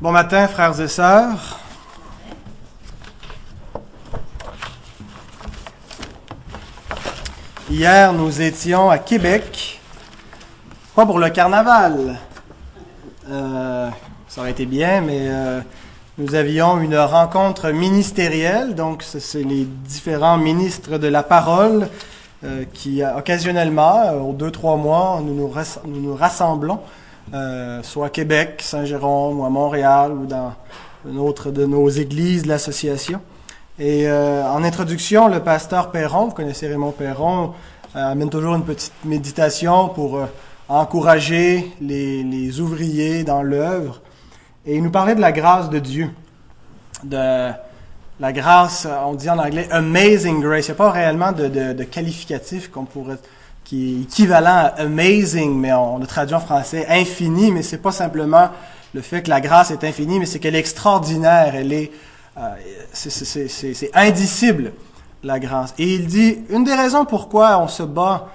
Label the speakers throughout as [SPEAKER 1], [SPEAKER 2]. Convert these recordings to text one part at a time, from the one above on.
[SPEAKER 1] Bon matin, frères et sœurs. Hier, nous étions à Québec, pas pour le carnaval. Euh, ça aurait été bien, mais euh, nous avions une rencontre ministérielle, donc c'est les différents ministres de la parole euh, qui, occasionnellement, aux deux, trois mois, nous nous, nous, nous rassemblons euh, soit à Québec, Saint-Jérôme ou à Montréal ou dans une autre de nos églises de l'association. Et euh, en introduction, le pasteur Perron, vous connaissez Raymond Perron, euh, amène toujours une petite méditation pour encourager les, ouvriers dans l'œuvre. Et il nous parlait de la grâce de Dieu, de la grâce, on dit en anglais amazing grace. Il n'y a pas réellement de qualificatif qu'on pourrait qui est équivalent à amazing, mais on, le traduit en français infini, mais c'est pas simplement le fait que la grâce est infinie, mais c'est qu'elle est extraordinaire, elle est, euh, c'est indicible, la grâce. Et il dit, une des raisons pourquoi on se bat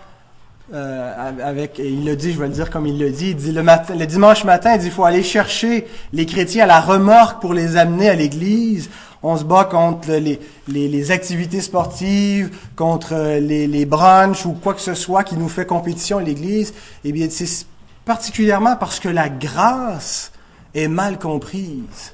[SPEAKER 1] euh, avec, et il le dit, je vais le dire comme il le dit, il dit le, le dimanche matin, il dit, il faut aller chercher les chrétiens à la remorque pour les amener à l'église on se bat contre les, les, activités sportives, contre les, les brunchs ou quoi que ce soit qui nous fait compétition à l'Église, eh bien, c'est particulièrement parce que la grâce est mal comprise.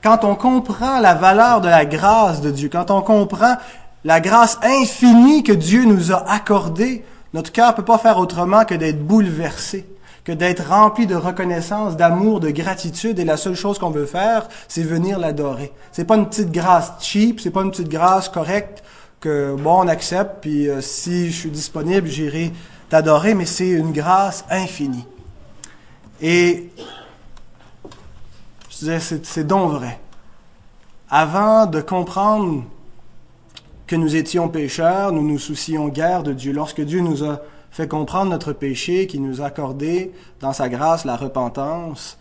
[SPEAKER 1] Quand on comprend la valeur de la grâce de Dieu, quand on comprend la grâce infinie que Dieu nous a accordée, notre cœur ne peut pas faire autrement que d'être bouleversé que d'être rempli de reconnaissance, d'amour, de gratitude, et la seule chose qu'on veut faire, c'est venir l'adorer. C'est pas une petite grâce cheap, c'est pas une petite grâce correcte que bon on accepte, puis euh, si je suis disponible, j'irai t'adorer, mais c'est une grâce infinie. Et je disais, c'est donc vrai. Avant de comprendre que nous étions pécheurs, nous nous soucions guère de Dieu. Lorsque Dieu nous a fait comprendre notre péché, qui nous a accordé dans sa grâce la repentance.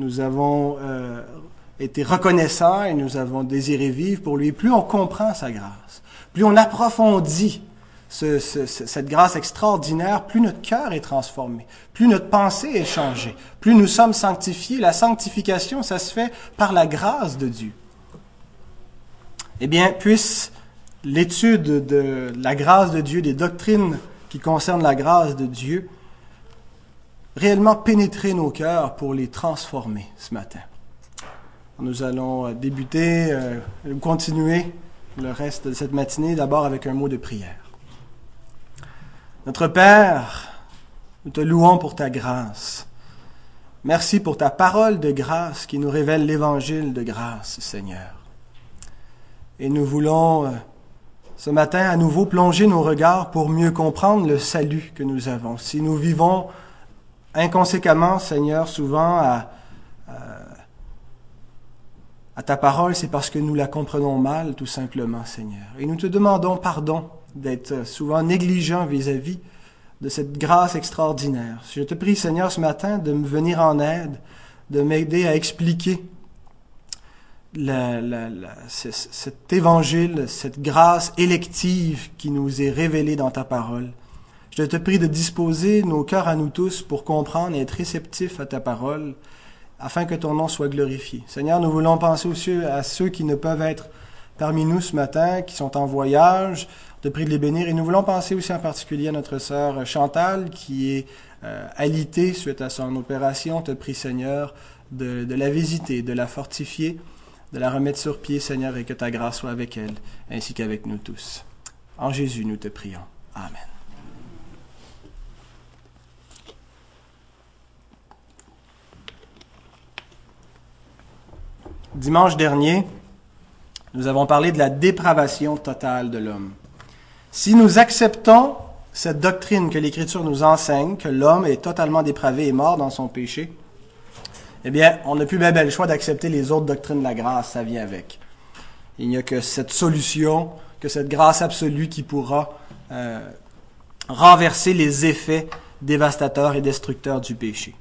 [SPEAKER 1] Nous avons euh, été reconnaissants et nous avons désiré vivre pour lui. Plus on comprend sa grâce, plus on approfondit ce, cette grâce extraordinaire, plus notre cœur est transformé, plus notre pensée est changée, plus nous sommes sanctifiés. La sanctification, ça se fait par la grâce de Dieu. Eh bien, puisse l'étude de la grâce de Dieu, des doctrines qui concerne la grâce de Dieu, réellement pénétrer nos cœurs pour les transformer ce matin. Nous allons euh, débuter euh, continuer le reste de cette matinée d'abord avec un mot de prière. Notre Père, nous te louons pour ta grâce. Merci pour ta parole de grâce qui nous révèle l'évangile de grâce, Seigneur. Et nous voulons euh, ce matin à nouveau plonger nos regards pour mieux comprendre le salut que nous avons. Si nous vivons inconséquemment, Seigneur, souvent à, à, ta parole, c'est parce que nous la comprenons mal, tout simplement, Seigneur. Et nous te demandons pardon d'être souvent négligents vis-à-vis de cette grâce extraordinaire. Je te prie, Seigneur, ce matin, de me venir en aide, de m'aider à expliquer cet évangile, cette grâce élective qui nous est révélée dans ta parole. Je te prie de disposer nos cœurs à nous tous pour comprendre et être réceptifs à ta parole, afin que ton nom soit glorifié. Seigneur, nous voulons penser aussi à ceux qui ne peuvent être parmi nous ce matin, qui sont en voyage. Te prie de les bénir. Et nous voulons penser aussi en particulier à notre sœur Chantal, qui est euh, suite à son opération. Te prie, Seigneur, de, de la visiter, de la fortifier de la remettre sur pied, Seigneur, et que ta grâce soit avec elle, ainsi qu'avec nous tous. En Jésus, nous te prions. Amen. Dimanche dernier, nous avons parlé de la dépravation totale de l'homme. Si nous acceptons cette doctrine que l'Écriture nous enseigne, que l'homme est totalement dépravé et mort dans son péché, eh bien, on n'a plus bien, le choix d'accepter les autres doctrines de la grâce, ça vient avec. Il n'y a que cette solution, que cette grâce absolue qui pourra euh, renverser les effets dévastateurs et destructeurs du péché.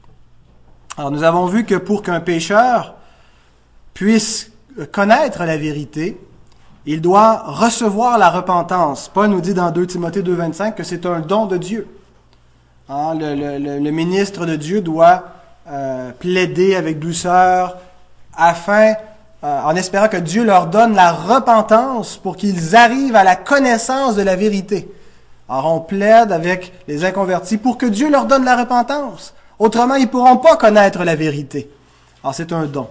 [SPEAKER 1] Alors nous avons vu que pour qu'un pécheur puisse connaître la vérité, il doit recevoir la repentance. Paul nous dit dans 2 Timothée 2.25 que c'est un don de Dieu. Hein, le, ministre de Dieu doit euh, plaider avec douceur afin, euh, en espérant que Dieu leur donne la repentance pour qu'ils arrivent à la connaissance de la vérité. Alors on plaide avec les inconvertis pour que Dieu leur donne la repentance. Autrement, ils ne pourront pas connaître la vérité. Alors c'est un don.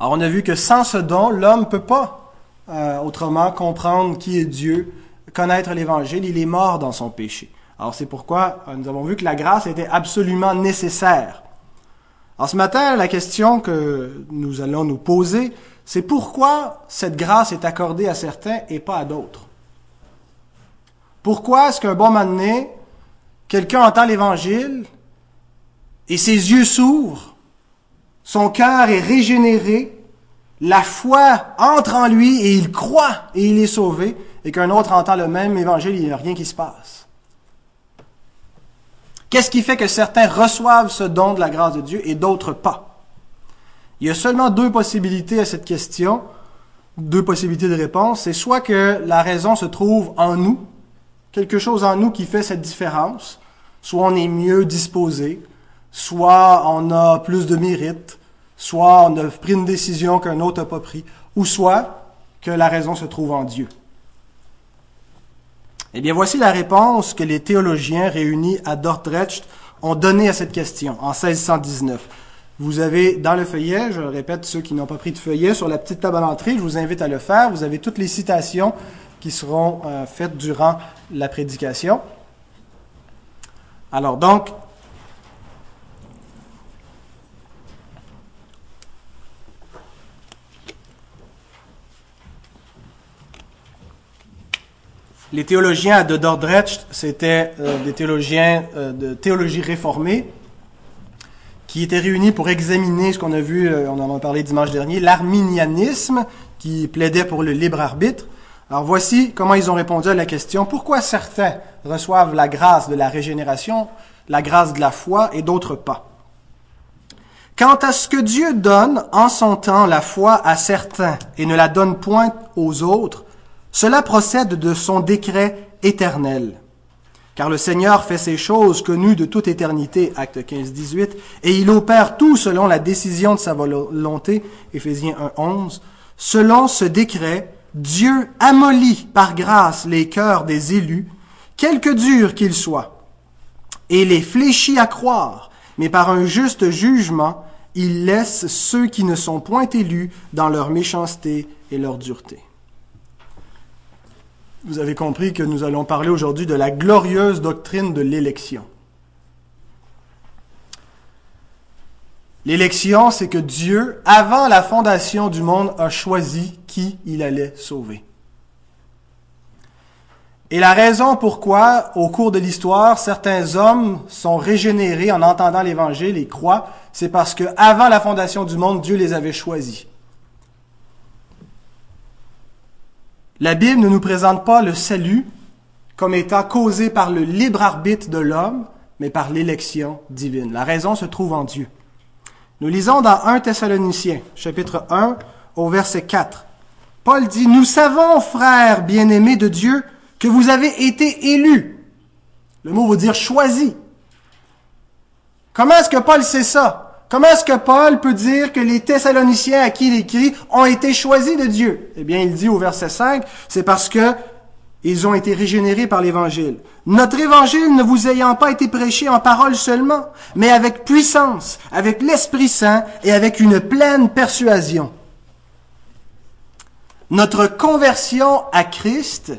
[SPEAKER 1] Alors on a vu que sans ce don, l'homme ne peut pas euh, autrement comprendre qui est Dieu, connaître l'Évangile, il est mort dans son péché. Alors c'est pourquoi euh, nous avons vu que la grâce était absolument nécessaire. Alors ce matin, la question que nous allons nous poser, c'est pourquoi cette grâce est accordée à certains et pas à d'autres? Pourquoi est-ce qu'un bon moment quelqu'un entend l'Évangile et ses yeux s'ouvrent, son cœur est régénéré, la foi entre en lui et il croit et il est sauvé, et qu'un autre entend le même Évangile il n'y a rien qui se passe? Qu'est-ce qui fait que certains reçoivent ce don de la grâce de Dieu et d'autres pas? Il y a seulement deux possibilités à cette question, deux possibilités de réponse. C'est soit que la raison se trouve en nous, quelque chose en nous qui fait cette différence, soit on est mieux disposé, soit on a plus de mérite, soit on a pris une décision qu'un autre n'a pas pris, ou soit que la raison se trouve en Dieu. Eh bien, voici la réponse que les théologiens réunis à Dordrecht ont donnée à cette question en 1619. Vous avez dans le feuillet, je répète, ceux qui n'ont pas pris de feuillet, sur la petite table à l'entrée, je vous invite à le faire. Vous avez toutes les citations qui seront euh, faites durant la prédication. Alors donc, Les théologiens de Dordrecht, c'était euh, des théologiens euh, de théologie réformée qui étaient réunis pour examiner ce qu'on a vu, euh, on en a parlé dimanche dernier, l'arminianisme qui plaidait pour le libre arbitre. Alors voici comment ils ont répondu à la question pourquoi certains reçoivent la grâce de la régénération, la grâce de la foi et d'autres pas? Quant à ce que Dieu donne en son temps la foi à certains et ne la donne point aux autres, cela procède de son décret éternel. Car le Seigneur fait ces choses connues de toute éternité, acte 15-18, et il opère tout selon la décision de sa volonté, Éphésiens 1-11. Selon ce décret, Dieu amollit par grâce les cœurs des élus, quelque durs qu'ils soient, et les fléchit à croire, mais par un juste jugement, il laisse ceux qui ne sont point élus dans leur méchanceté et leur dureté. Vous avez compris que nous allons parler aujourd'hui de la glorieuse doctrine de l'élection. L'élection, c'est que Dieu, avant la fondation du monde, a choisi qui il allait sauver. Et la raison pourquoi, au cours de l'histoire, certains hommes sont régénérés en entendant l'Évangile et croient, c'est parce que avant la fondation du monde, Dieu les avait choisis. La Bible ne nous présente pas le salut comme étant causé par le libre arbitre de l'homme, mais par l'élection divine. La raison se trouve en Dieu. Nous lisons dans 1 Thessaloniciens, chapitre 1, au verset 4. Paul dit, Nous savons, frères bien-aimés de Dieu, que vous avez été élus. Le mot veut dire choisi. Comment est-ce que Paul sait ça? Comment est-ce que Paul peut dire que les Thessaloniciens à qui il écrit ont été choisis de Dieu? Eh bien, il dit au verset 5, c'est parce que ils ont été régénérés par l'Évangile. Notre Évangile ne vous ayant pas été prêché en parole seulement, mais avec puissance, avec l'Esprit Saint et avec une pleine persuasion. Notre conversion à Christ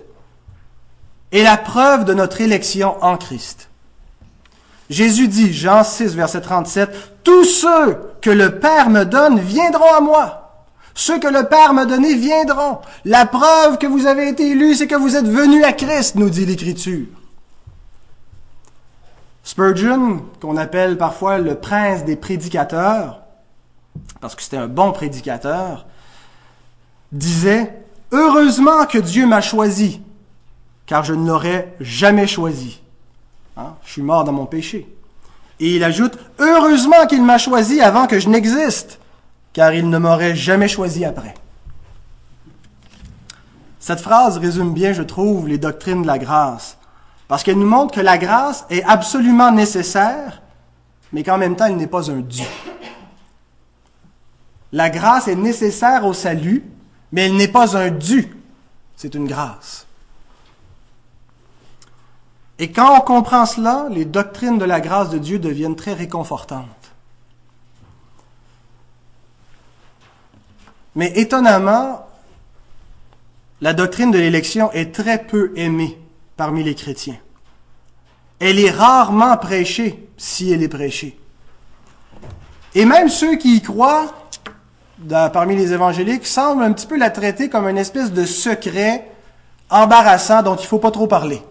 [SPEAKER 1] est la preuve de notre élection en Christ. Jésus dit, Jean 6, verset 37, tous ceux que le Père me donne viendront à moi. Ceux que le Père m'a donné viendront. La preuve que vous avez été élus, c'est que vous êtes venus à Christ, nous dit l'Écriture. Spurgeon, qu'on appelle parfois le prince des prédicateurs, parce que c'était un bon prédicateur, disait, Heureusement que Dieu m'a choisi, car je ne l'aurais jamais choisi. Hein? Je suis mort dans mon péché. Et il ajoute, Heureusement qu'il m'a choisi avant que je n'existe, car il ne m'aurait jamais choisi après. Cette phrase résume bien, je trouve, les doctrines de la grâce, parce qu'elle nous montre que la grâce est absolument nécessaire, mais qu'en même temps, elle n'est pas un dû. La grâce est nécessaire au salut, mais elle n'est pas un dû, c'est une grâce. Et quand on comprend cela, les doctrines de la grâce de Dieu deviennent très réconfortantes. Mais étonnamment, la doctrine de l'élection est très peu aimée parmi les chrétiens. Elle est rarement prêchée, si elle est prêchée. Et même ceux qui y croient, parmi les évangéliques, semblent un petit peu la traiter comme une espèce de secret embarrassant dont il ne faut pas trop parler.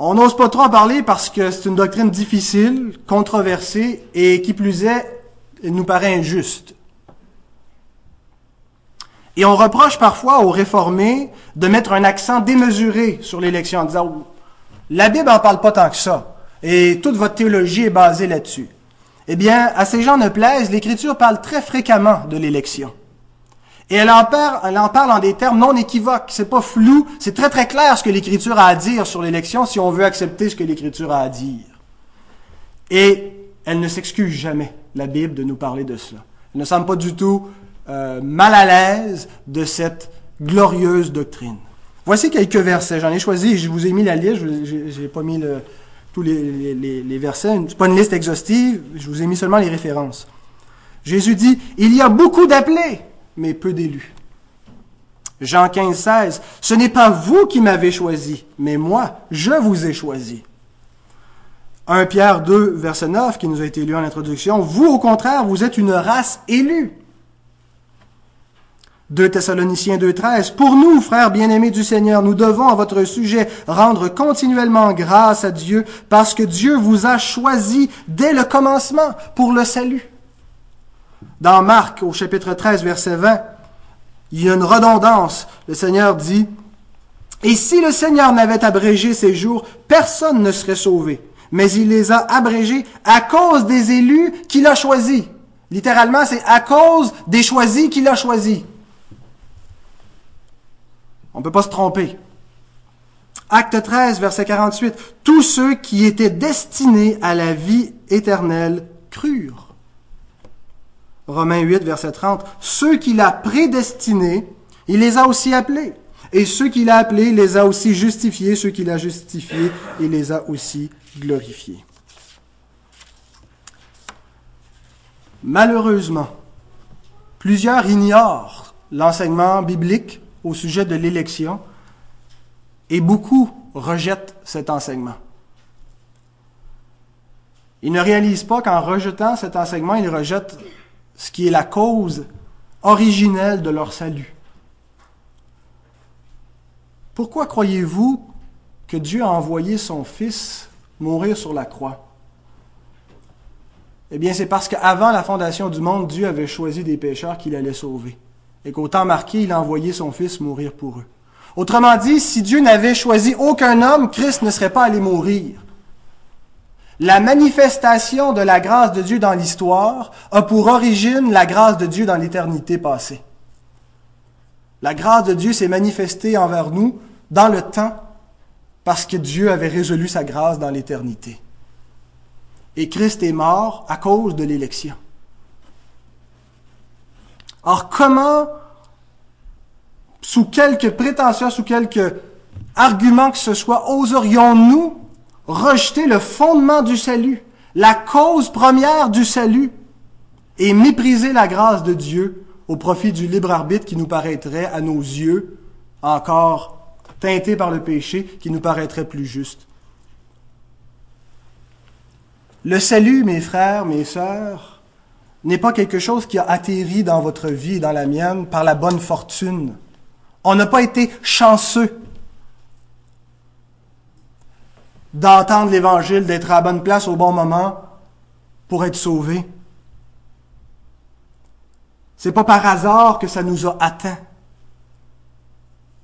[SPEAKER 1] On n'ose pas trop en parler parce que c'est une doctrine difficile, controversée et qui plus est, elle nous paraît injuste. Et on reproche parfois aux réformés de mettre un accent démesuré sur l'élection en disant la Bible n'en parle pas tant que ça et toute votre théologie est basée là-dessus. Eh bien, à ces gens ne plaisent, l'Écriture parle très fréquemment de l'élection. Et elle en, parle, elle en parle en des termes non équivoques. C'est pas flou. C'est très très clair ce que l'Écriture a à dire sur l'élection si on veut accepter ce que l'Écriture a à dire. Et elle ne s'excuse jamais, la Bible, de nous parler de cela. Elle ne semble pas du tout euh, mal à l'aise de cette glorieuse doctrine. Voici quelques versets. J'en ai choisi, je vous ai mis la liste, je n'ai pas mis tous les, les, versets. C'est pas une liste exhaustive, je vous ai mis seulement les références. Jésus dit, il y a beaucoup d'appelés, mais peu d'élus. Jean 15, 16. Ce n'est pas vous qui m'avez choisi, mais moi, je vous ai choisi. 1 Pierre 2, verset 9, qui nous a été lu en introduction. Vous, au contraire, vous êtes une race élue. 2 Thessaloniciens 2, 13. Pour nous, frères bien-aimés du Seigneur, nous devons à votre sujet rendre continuellement grâce à Dieu parce que Dieu vous a choisi dès le commencement pour le salut. Dans Marc, au chapitre 13, verset 20, il y a une redondance. Le Seigneur dit, Et si le Seigneur n'avait abrégé ces jours, personne ne serait sauvé. Mais il les a abrégés à cause des élus qu'il a choisis. Littéralement, c'est à cause des choisis qu'il a choisis. On ne peut pas se tromper. Acte 13, verset 48. Tous ceux qui étaient destinés à la vie éternelle crurent. Romains 8, verset 30, ceux qu'il a prédestinés, il les a aussi appelés. Et ceux qu'il a appelés, il les a aussi justifiés. Ceux qu'il a justifiés, il les a aussi glorifiés. Malheureusement, plusieurs ignorent l'enseignement biblique au sujet de l'élection et beaucoup rejettent cet enseignement. Ils ne réalisent pas qu'en rejetant cet enseignement, ils rejettent ce qui est la cause originelle de leur salut. Pourquoi croyez-vous que Dieu a envoyé son Fils mourir sur la croix? Eh bien, c'est parce qu'avant la fondation du monde, Dieu avait choisi des pécheurs qu'il allait sauver. Et qu'au temps marqué, il a envoyé son Fils mourir pour eux. Autrement dit, si Dieu n'avait choisi aucun homme, Christ ne serait pas allé mourir. La manifestation de la grâce de Dieu dans l'histoire a pour origine la grâce de Dieu dans l'éternité passée. La grâce de Dieu s'est manifestée envers nous dans le temps parce que Dieu avait résolu sa grâce dans l'éternité. Et Christ est mort à cause de l'élection. Or, comment, sous quelque prétention, sous quelque argument que ce soit, oserions-nous rejeter le fondement du salut, la cause première du salut, et mépriser la grâce de Dieu au profit du libre arbitre qui nous paraîtrait à nos yeux encore teinté par le péché, qui nous paraîtrait plus juste. Le salut, mes frères, mes sœurs, n'est pas quelque chose qui a atterri dans votre vie et dans la mienne par la bonne fortune. On n'a pas été chanceux d'entendre l'Évangile, d'être à la bonne place au bon moment pour être sauvé. C'est pas par hasard que ça nous a atteints.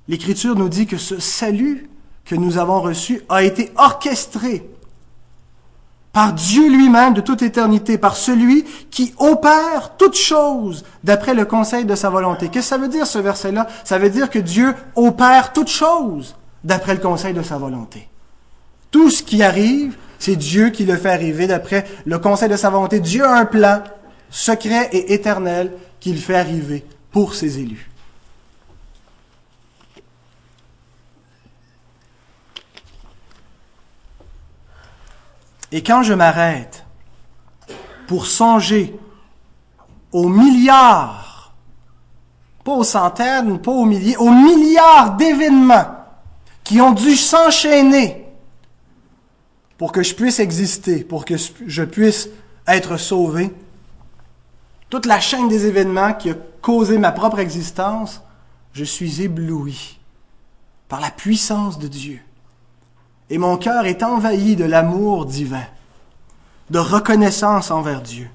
[SPEAKER 1] L'Écriture nous dit que ce salut que nous avons reçu a été orchestré par Dieu lui-même de toute éternité, par celui qui opère toutes choses d'après le conseil de sa volonté. Qu'est-ce que ça veut dire ce verset-là? Ça veut dire que Dieu opère toutes choses d'après le conseil de sa volonté. Tout ce qui arrive, C'est Dieu qui le fait arriver d'après le conseil de sa volonté. Dieu a un plan secret et éternel qu'il fait arriver pour ses élus. Et quand je m'arrête pour songer aux milliards, pas aux centaines, pas aux milliers, aux milliards d'événements qui ont dû s'enchaîner pour que je puisse exister, pour que je puisse être sauvé, toute la chaîne des événements qui a causé ma propre existence, je suis ébloui par la puissance de Dieu. Et mon cœur est envahi de l'amour divin, de reconnaissance envers Dieu.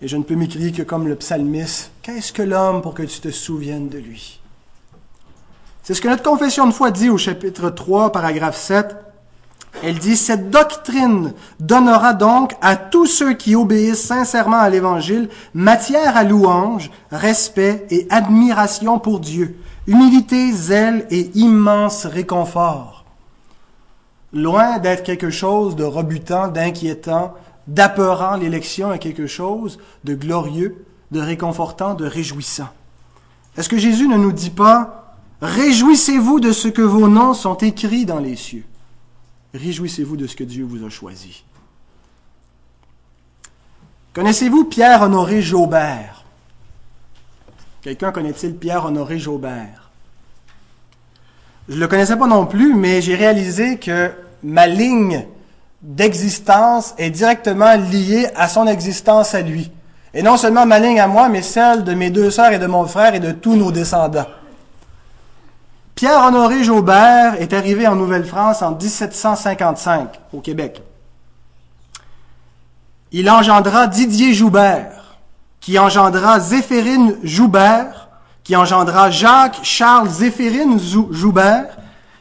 [SPEAKER 1] Et je ne peux m'écrire que comme le psalmiste, qu'est-ce que l'homme pour que tu te souviennes de lui? C'est ce que notre confession de foi dit au chapitre 3, paragraphe 7. Elle dit, cette doctrine donnera donc à tous ceux qui obéissent sincèrement à l'Évangile matière à louange, respect et admiration pour Dieu, humilité, zèle et immense réconfort. Loin d'être quelque chose de rebutant, d'inquiétant, d'appeurant l'élection à quelque chose de glorieux, de réconfortant, de réjouissant. Est-ce que Jésus ne nous dit pas, Réjouissez-vous de ce que vos noms sont écrits dans les cieux Réjouissez-vous de ce que Dieu vous a choisi. Connaissez-vous Pierre-Honoré Jaubert? Quelqu'un connaît-il Pierre-Honoré Jaubert? Je ne le connaissais pas non plus, mais j'ai réalisé que ma ligne d'existence est directement liée à son existence à lui. Et non seulement ma ligne à moi, mais celle de mes deux sœurs et de mon frère et de tous nos descendants. Pierre-Honoré Jaubert est arrivé en Nouvelle-France en 1755 au Québec. Il engendra Didier Joubert, qui engendra Zéphérine Joubert, qui engendra Jacques Charles Zéphérine Joubert,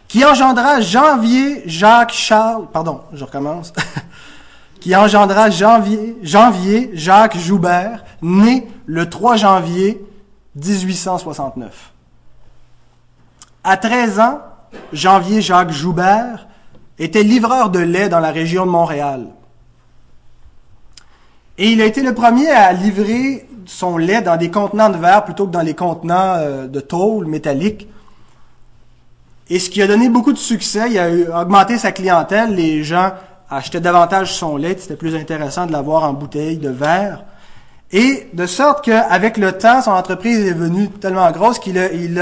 [SPEAKER 1] qui engendra Janvier Jacques Charles, pardon, je recommence, qui engendra Janvier, Janvier Jacques Joubert, né le 3 janvier 1869. À 13 ans, Janvier Jacques Joubert était livreur de lait dans la région de Montréal. Et il a été le premier à livrer son lait dans des contenants de verre plutôt que dans les contenants euh, de tôle métallique. Et ce qui a donné beaucoup de succès, il a augmenté sa clientèle, les gens achetaient davantage son lait, c'était plus intéressant de l'avoir en bouteille de verre. Et de sorte qu'avec le temps, son entreprise est devenue tellement grosse qu'il il,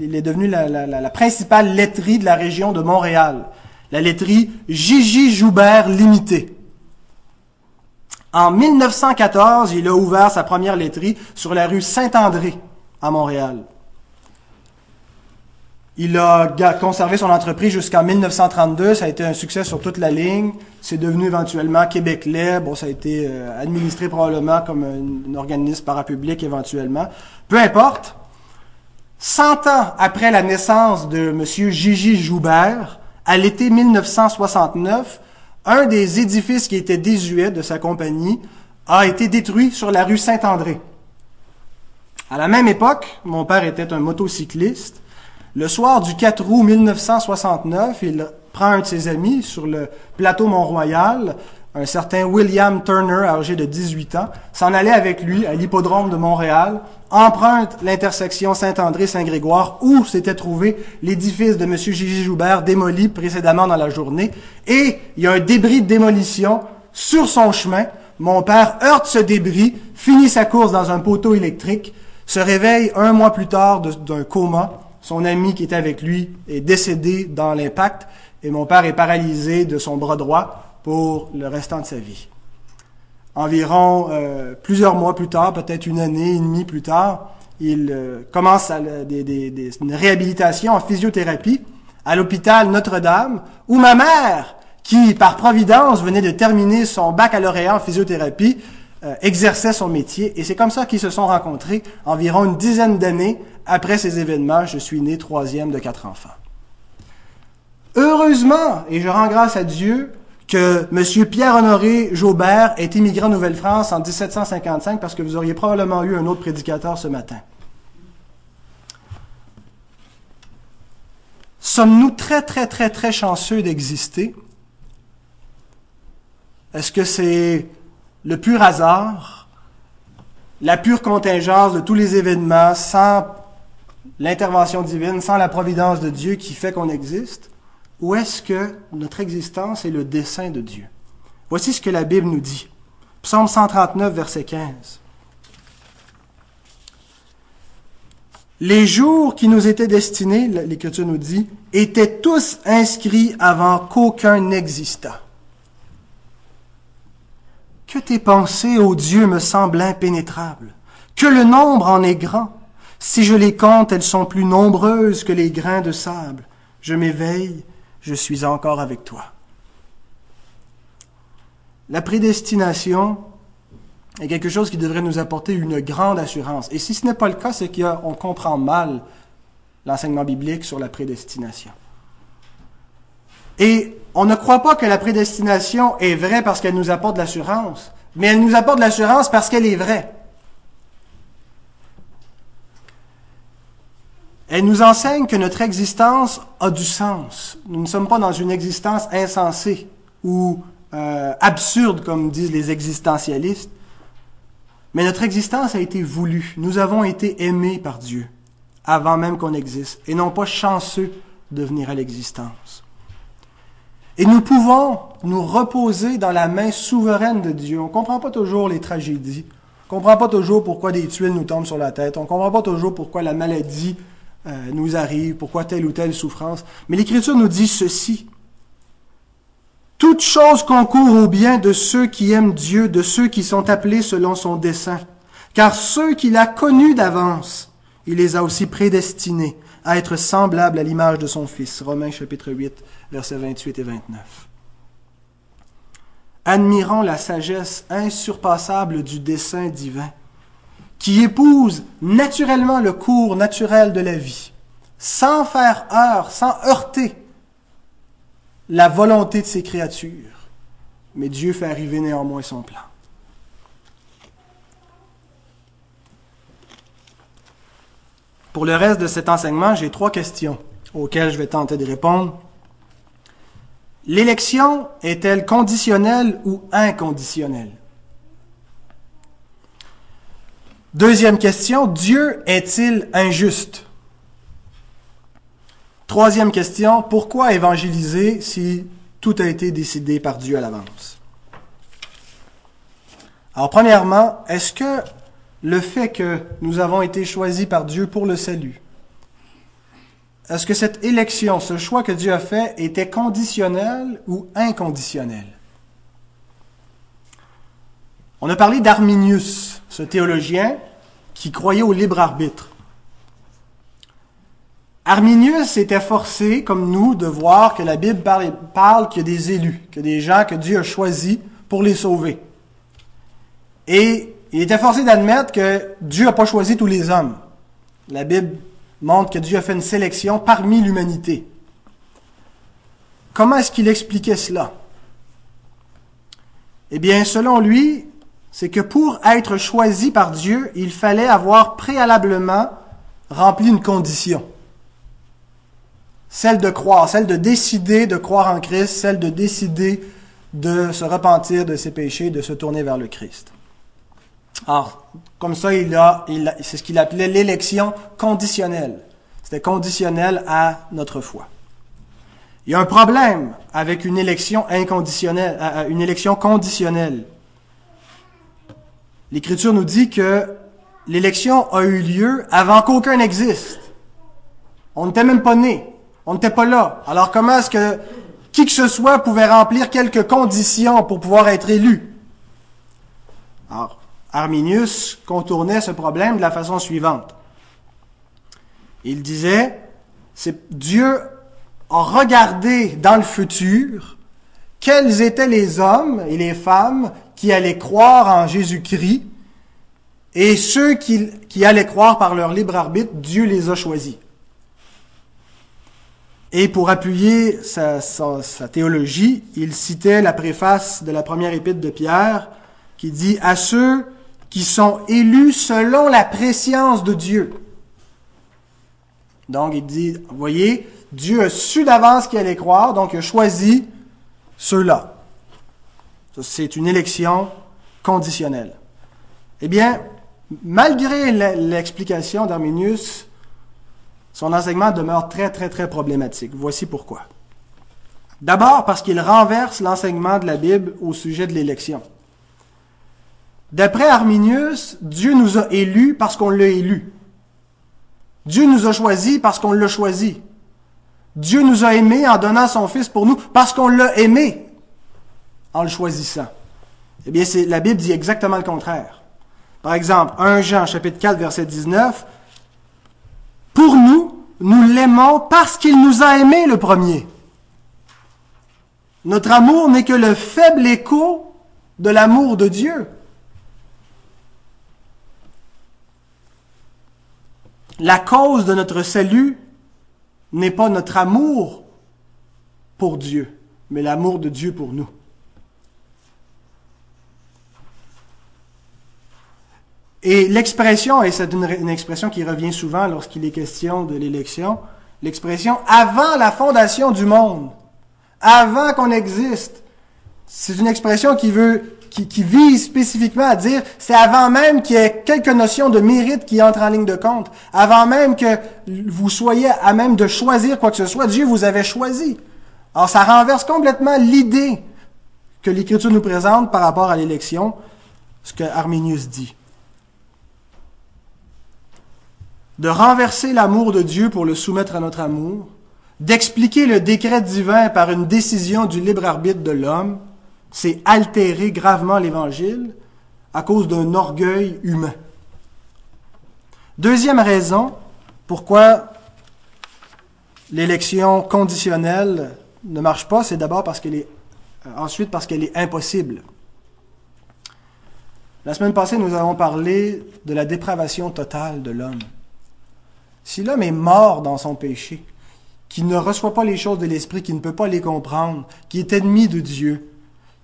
[SPEAKER 1] il est devenu la, la, principale laiterie de la région de Montréal. La laiterie Gigi Joubert Limitée. En 1914, il a ouvert sa première laiterie sur la rue Saint-André à Montréal. Il a conservé son entreprise jusqu'en 1932. Ça a été un succès sur toute la ligne. C'est devenu éventuellement Québec Lait. Bon, ça a été euh, administré probablement comme un, organisme parapublic éventuellement. Peu importe. Cent ans après la naissance de M. Gigi Joubert, à l'été 1969, un des édifices qui était désuet de sa compagnie a été détruit sur la rue Saint-André. À la même époque, mon père était un motocycliste le soir du 4 août 1969, il prend un de ses amis sur le plateau Mont-Royal, un certain William Turner, âgé de 18 ans, s'en allait avec lui à l'hippodrome de Montréal, emprunte l'intersection Saint-André-Saint-Grégoire où s'était trouvé l'édifice de M. Gigi Joubert démoli précédemment dans la journée, et il y a un débris de démolition sur son chemin. Mon père heurte ce débris, finit sa course dans un poteau électrique, se réveille un mois plus tard d'un coma, son ami qui était avec lui est décédé dans l'impact et mon père est paralysé de son bras droit pour le restant de sa vie. Environ euh, plusieurs mois plus tard, peut-être une année et demie plus tard, il euh, commence une réhabilitation en physiothérapie à l'hôpital Notre-Dame, où ma mère, qui par providence venait de terminer son baccalauréat en physiothérapie, euh, exerçait son métier. Et c'est comme ça qu'ils se sont rencontrés environ une dizaine d'années après ces événements. Je suis né troisième de quatre enfants. Heureusement, et je rends grâce à Dieu, que M. Pierre-Honoré Jaubert est immigré en Nouvelle-France en 1755 parce que vous auriez probablement eu un autre prédicateur ce matin. sommes-nous très, très, très, très chanceux d'exister? Est-ce que c'est le pur hasard, la pure contingence de tous les événements sans l'intervention divine, sans la providence de Dieu qui fait qu'on existe? Ou est-ce que notre existence est le dessein de Dieu? Voici ce que la Bible nous dit. Psaume 139, verset 15. Les jours qui nous étaient destinés, l'Écriture nous dit, étaient tous inscrits avant qu'aucun n'existât. Que tes pensées, ô Dieu, me semblent impénétrables, que le nombre en est grand. Si je les compte, elles sont plus nombreuses que les grains de sable. Je m'éveille, je suis encore avec toi. La prédestination est quelque chose qui devrait nous apporter une grande assurance. Et si ce n'est pas le cas, c'est qu'on comprend mal l'enseignement biblique sur la prédestination. Et on ne croit pas que la prédestination est vraie parce qu'elle nous apporte l'assurance, mais elle nous apporte l'assurance parce qu'elle est vraie. Elle nous enseigne que notre existence a du sens. Nous ne sommes pas dans une existence insensée ou euh, absurde, comme disent les existentialistes. Mais notre existence a été voulue. Nous avons été aimés par Dieu avant même qu'on existe et non pas chanceux de venir à l'existence. Et nous pouvons nous reposer dans la main souveraine de Dieu. On ne comprend pas toujours les tragédies. On ne comprend pas toujours pourquoi des tuiles nous tombent sur la tête. On ne comprend pas toujours pourquoi la maladie euh, nous arrive, pourquoi telle ou telle souffrance. Mais l'Écriture nous dit ceci. Toute chose concourt au bien de ceux qui aiment Dieu, de ceux qui sont appelés selon son dessein. Car ceux qu'il a connus d'avance, il les a aussi prédestinés à être semblables à l'image de son Fils. Romains chapitre 8, versets 28 et 29. Admirons la sagesse insurpassable du dessein divin, qui épouse naturellement le cours naturel de la vie, sans faire heure, sans heurter la volonté de ses créatures, mais Dieu fait arriver néanmoins son plan. Pour le reste de cet enseignement, j'ai trois questions auxquelles je vais tenter de répondre. L'élection est-elle conditionnelle ou inconditionnelle? Deuxième question, Dieu est-il injuste? Troisième question, pourquoi évangéliser si tout a été décidé par Dieu à l'avance? Alors, premièrement, est-ce que le fait que nous avons été choisis par Dieu pour le salut, est-ce que cette élection, ce choix que Dieu a fait, était conditionnel ou inconditionnel? On a parlé d'Arminius, ce théologien qui croyait au libre arbitre. Arminius était forcé, comme nous, de voir que la Bible parle, qu'il y a des élus, a des gens que Dieu a choisis pour les sauver. Et il était forcé d'admettre que Dieu n'a pas choisi tous les hommes. La Bible montre que Dieu a fait une sélection parmi l'humanité. Comment est-ce qu'il expliquait cela? Eh bien, selon lui, c'est que pour être choisi par Dieu, il fallait avoir préalablement rempli une condition celle de croire, celle de décider de croire en Christ, celle de décider de se repentir de ses péchés, de se tourner vers le Christ. Alors, comme ça, il a, c'est ce qu'il appelait l'élection conditionnelle. C'était conditionnel à notre foi. Il y a un problème avec une élection inconditionnelle, une élection conditionnelle. L'Écriture nous dit que l'élection a eu lieu avant qu'aucun n'existe. On n'était même pas né. On n'était pas là. Alors comment est-ce que qui que ce soit pouvait remplir quelques conditions pour pouvoir être élu? Alors, Arminius contournait ce problème de la façon suivante. Il disait, Dieu a regardé dans le futur quels étaient les hommes et les femmes qui allaient croire en Jésus-Christ et ceux qui, allaient croire par leur libre arbitre, Dieu les a choisis. Et pour appuyer sa, théologie, il citait la préface de la première épître de Pierre qui dit à ceux qui sont élus selon la préscience de Dieu. Donc il dit, voyez, Dieu a su d'avance qui allait croire, donc il a choisi ceux-là. C'est une élection conditionnelle. Eh bien, malgré l'explication d'Arminius, son enseignement demeure très, très, très problématique. Voici pourquoi. D'abord parce qu'il renverse l'enseignement de la Bible au sujet de l'élection. D'après Arminius, Dieu nous a élus parce qu'on l'a élu. Dieu nous a choisis parce qu'on l'a choisi. Dieu nous a aimés en donnant son Fils pour nous parce qu'on l'a aimé en le choisissant. Eh bien, la Bible dit exactement le contraire. Par exemple, 1 Jean chapitre 4 verset 19, Pour nous, nous l'aimons parce qu'il nous a aimés le premier. Notre amour n'est que le faible écho de l'amour de Dieu. La cause de notre salut n'est pas notre amour pour Dieu, mais l'amour de Dieu pour nous. Et l'expression, et c'est une, expression qui revient souvent lorsqu'il est question de l'élection, l'expression avant la fondation du monde, avant qu'on existe, c'est une expression qui veut, qui, vise spécifiquement à dire, c'est avant même qu'il y ait quelques notions de mérite qui entrent en ligne de compte, avant même que vous soyez à même de choisir quoi que ce soit, Dieu vous avait choisi. Alors ça renverse complètement l'idée que l'Écriture nous présente par rapport à l'élection, ce que Arminius dit. De renverser l'amour de Dieu pour le soumettre à notre amour, d'expliquer le décret divin par une décision du libre arbitre de l'homme, c'est altérer gravement l'Évangile à cause d'un orgueil humain. Deuxième raison pourquoi l'élection conditionnelle ne marche pas, c'est d'abord parce qu'elle est ensuite parce qu'elle est impossible. La semaine passée, nous avons parlé de la dépravation totale de l'homme. Si l'homme est mort dans son péché, qui ne reçoit pas les choses de l'Esprit, qui ne peut pas les comprendre, qui est ennemi de Dieu,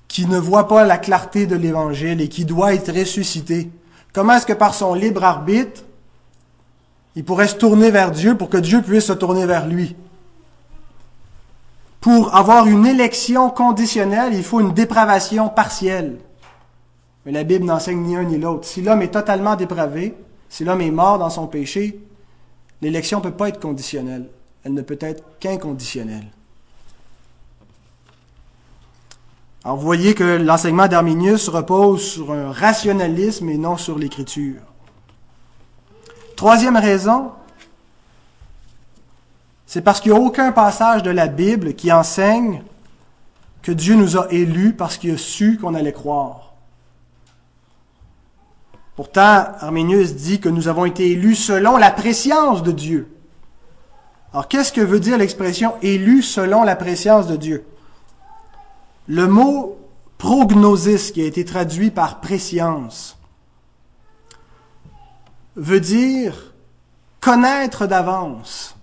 [SPEAKER 1] qui ne voit pas la clarté de l'Évangile et qui doit être ressuscité, comment est-ce que par son libre arbitre, il pourrait se tourner vers Dieu pour que Dieu puisse se tourner vers lui? Pour avoir une élection conditionnelle, il faut une dépravation partielle. Mais la Bible n'enseigne ni un ni l'autre. Si l'homme est totalement dépravé, si l'homme est mort dans son péché, L'élection ne peut pas être conditionnelle. Elle ne peut être qu'inconditionnelle. Alors vous voyez que l'enseignement d'Arminius repose sur un rationalisme et non sur l'écriture. Troisième raison, c'est parce qu'il n'y a aucun passage de la Bible qui enseigne que Dieu nous a élus parce qu'il a su qu'on allait croire. Pourtant, Arminius dit que nous avons été élus selon la préscience de Dieu. Alors, qu'est-ce que veut dire l'expression élu selon la préscience de Dieu? Le mot prognosis, qui a été traduit par préscience, veut dire connaître d'avance,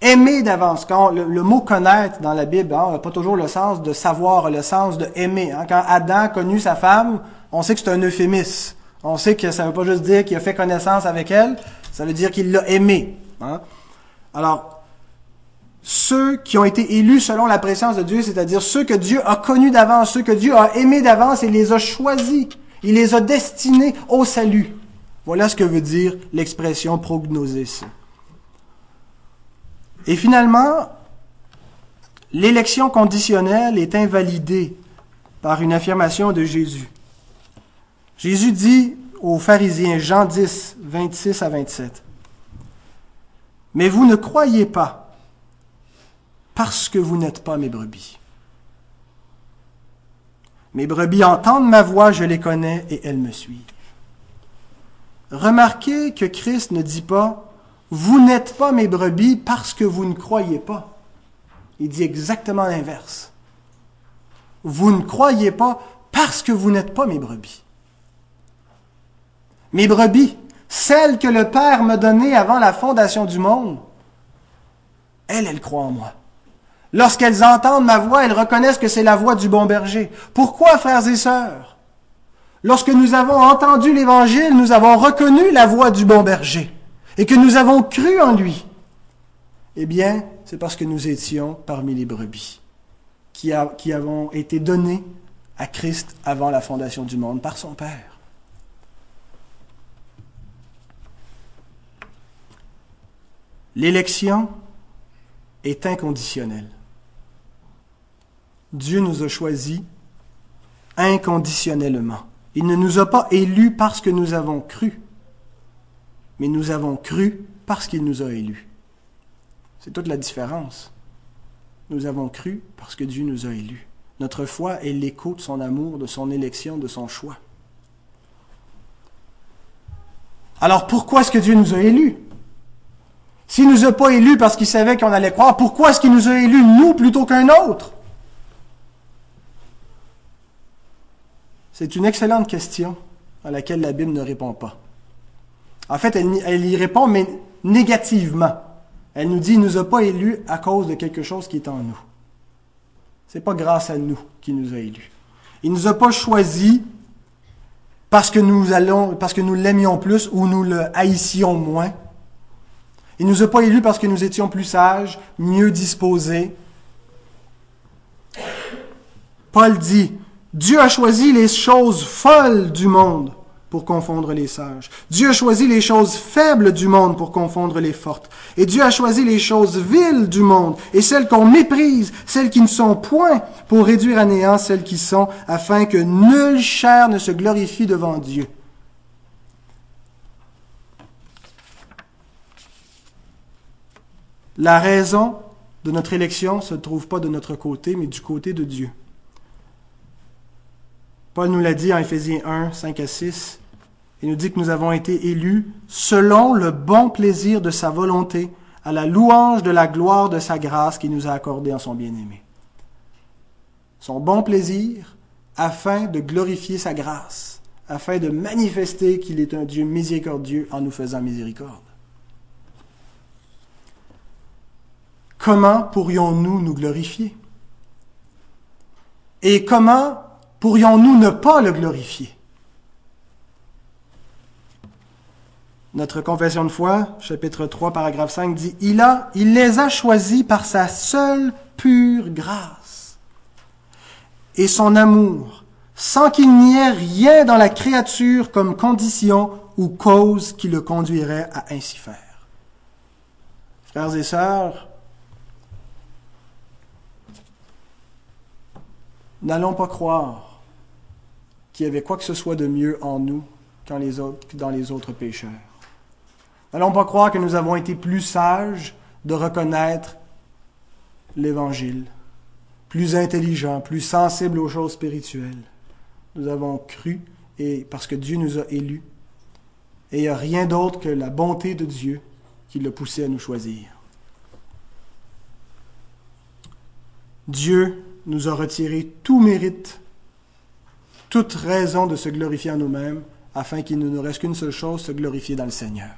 [SPEAKER 1] aimer d'avance. Le, mot connaître dans la Bible hein, n'a pas toujours le sens de savoir, le sens de aimer. Hein. Quand Adam a connu sa femme, on sait que c'est un euphémisme. On sait que ça ne veut pas juste dire qu'il a fait connaissance avec elle, ça veut dire qu'il l'a aimée. Hein. Alors, ceux qui ont été élus selon la présence de Dieu, c'est-à-dire ceux que Dieu a connus d'avance, ceux que Dieu a aimés d'avance et les a choisis, il les a destinés au salut. Voilà ce que veut dire l'expression prognosis. Et finalement, l'élection conditionnelle est invalidée par une affirmation de Jésus. Jésus dit aux pharisiens, Jean 10, 26 à 27, Mais vous ne croyez pas parce que vous n'êtes pas mes brebis. Mes brebis entendent ma voix, je les connais et elles me suivent. Remarquez que Christ ne dit pas, vous n'êtes pas mes brebis parce que vous ne croyez pas. Il dit exactement l'inverse. Vous ne croyez pas parce que vous n'êtes pas mes brebis mes brebis, celles que le Père m'a données avant la fondation du monde, elles, elles croient en moi. Lorsqu'elles entendent ma voix, elles reconnaissent que c'est la voix du bon berger. Pourquoi, frères et sœurs? Lorsque nous avons entendu l'Évangile, nous avons reconnu la voix du bon berger et que nous avons cru en lui. Eh bien, c'est parce que nous étions parmi les brebis, qui, avons été donnés à Christ avant la fondation du monde par son Père. L'élection est inconditionnelle. Dieu nous a choisis inconditionnellement. Il ne nous a pas élus parce que nous avons cru, mais nous avons cru parce qu'il nous a élus. C'est toute la différence. Nous avons cru parce que Dieu nous a élus. Notre foi est l'écho de son amour, de son élection, de son choix. Alors pourquoi est-ce que Dieu nous a élus? S'il nous a pas élus parce qu'il savait qu'on allait croire, pourquoi est-ce qu'il nous a élus, nous, plutôt qu'un autre? C'est une excellente question à laquelle la Bible ne répond pas. En fait, elle, y répond, mais négativement. Elle nous dit, il nous a pas élus à cause de quelque chose qui est en nous. C'est pas grâce à nous qu'il nous a élus. Il ne nous a pas choisis parce que nous parce que nous l'aimions plus ou nous le haïssions moins. Il ne nous a pas élus parce que nous étions plus sages, mieux disposés. Paul dit, Dieu a choisi les choses folles du monde pour confondre les sages. Dieu a choisi les choses faibles du monde pour confondre les fortes. Et Dieu a choisi les choses viles du monde et celles qu'on méprise, celles qui ne sont point, pour réduire à néant celles qui sont, afin que nulle chair ne se glorifie devant Dieu. La raison de notre élection ne se trouve pas de notre côté, mais du côté de Dieu. Paul nous l'a dit en Éphésiens 1, 5 à 6. Il nous dit que nous avons été élus selon le bon plaisir de sa volonté, à la louange de la gloire de sa grâce qu'il nous a accordée en son bien-aimé. Son bon plaisir afin de glorifier sa grâce, afin de manifester qu'il est un Dieu miséricordieux en nous faisant miséricorde. Comment pourrions-nous nous glorifier? Et comment pourrions-nous ne pas le glorifier? Notre confession de foi, chapitre 3, paragraphe 5, dit, il, a, il les a choisis par sa seule pure grâce et son amour, sans qu'il n'y ait rien dans la créature comme condition ou cause qui le conduirait à ainsi faire. Frères et sœurs, n'allons pas croire qu'il y avait quoi que ce soit de mieux en nous qu'en les autres, que dans les autres pécheurs. N'allons pas croire que nous avons été plus sages de reconnaître l'Évangile, plus intelligents, plus sensibles aux choses spirituelles. Nous avons cru et parce que Dieu nous a élus. Et il n'y a rien d'autre que la bonté de Dieu qui l'a poussé à nous choisir. Dieu nous a retiré tout mérite toute raison de se glorifier en nous-mêmes, afin qu'il ne nous reste qu'une seule chose, se glorifier dans le Seigneur.